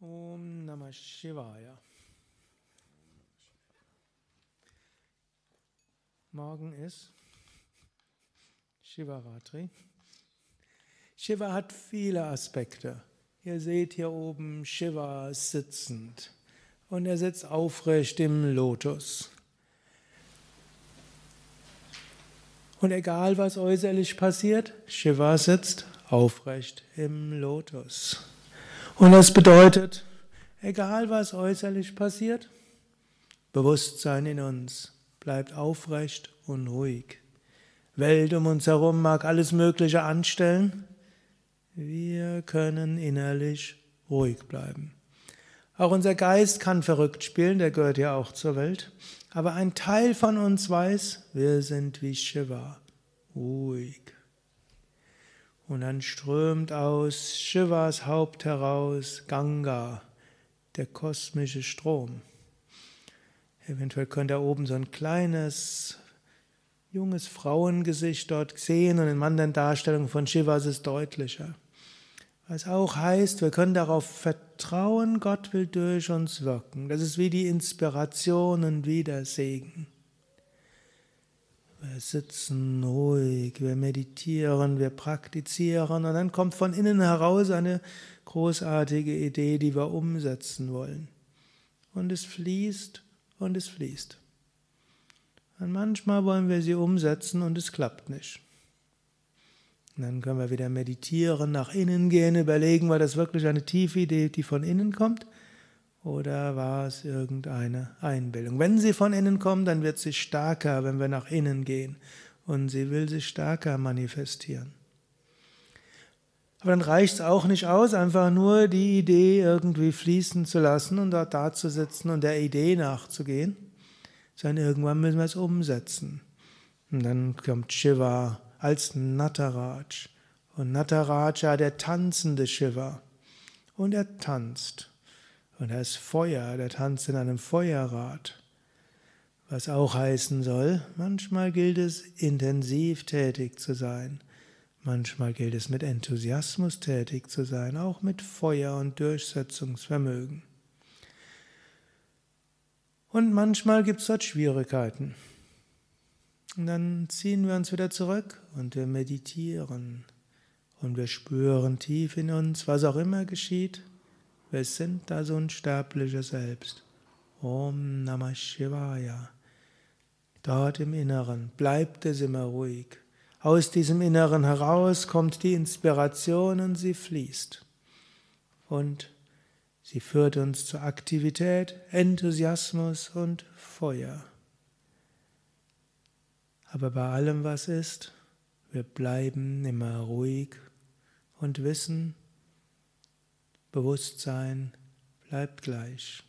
Om Namah Shivaya. Morgen ist Shivaratri. Shiva hat viele Aspekte. Ihr seht hier oben Shiva sitzend und er sitzt aufrecht im Lotus. Und egal was äußerlich passiert, Shiva sitzt aufrecht im Lotus. Und das bedeutet, egal was äußerlich passiert, Bewusstsein in uns bleibt aufrecht und ruhig. Welt um uns herum mag alles Mögliche anstellen. Wir können innerlich ruhig bleiben. Auch unser Geist kann verrückt spielen, der gehört ja auch zur Welt. Aber ein Teil von uns weiß, wir sind wie Shiva, ruhig. Und dann strömt aus Shivas Haupt heraus Ganga, der kosmische Strom. Eventuell könnt ihr oben so ein kleines, junges Frauengesicht dort sehen und in anderen Darstellungen von Shiva ist es deutlicher. Was auch heißt, wir können darauf vertrauen, Gott will durch uns wirken. Das ist wie die Inspiration und wie der Segen. Wir sitzen ruhig, wir meditieren, wir praktizieren und dann kommt von innen heraus eine großartige Idee, die wir umsetzen wollen. Und es fließt und es fließt. Und manchmal wollen wir sie umsetzen und es klappt nicht. Und dann können wir wieder meditieren, nach innen gehen, überlegen, war das wirklich eine tiefe Idee, die von innen kommt? Oder war es irgendeine Einbildung? Wenn sie von innen kommt, dann wird sie stärker, wenn wir nach innen gehen. Und sie will sich stärker manifestieren. Aber dann reicht es auch nicht aus, einfach nur die Idee irgendwie fließen zu lassen und dort da zu sitzen und der Idee nachzugehen, sondern irgendwann müssen wir es umsetzen. Und dann kommt Shiva als Nataraj. Und Nataraja, der tanzende Shiva. Und er tanzt. Und ist Feuer, der tanzt in einem Feuerrad. Was auch heißen soll, manchmal gilt es, intensiv tätig zu sein. Manchmal gilt es, mit Enthusiasmus tätig zu sein, auch mit Feuer und Durchsetzungsvermögen. Und manchmal gibt es dort Schwierigkeiten. Und dann ziehen wir uns wieder zurück und wir meditieren. Und wir spüren tief in uns, was auch immer geschieht, wir sind das unsterbliche Selbst. Om Namah Shivaya. Dort im Inneren bleibt es immer ruhig. Aus diesem Inneren heraus kommt die Inspiration und sie fließt. Und sie führt uns zur Aktivität, Enthusiasmus und Feuer. Aber bei allem, was ist, wir bleiben immer ruhig und wissen, Bewusstsein bleibt gleich.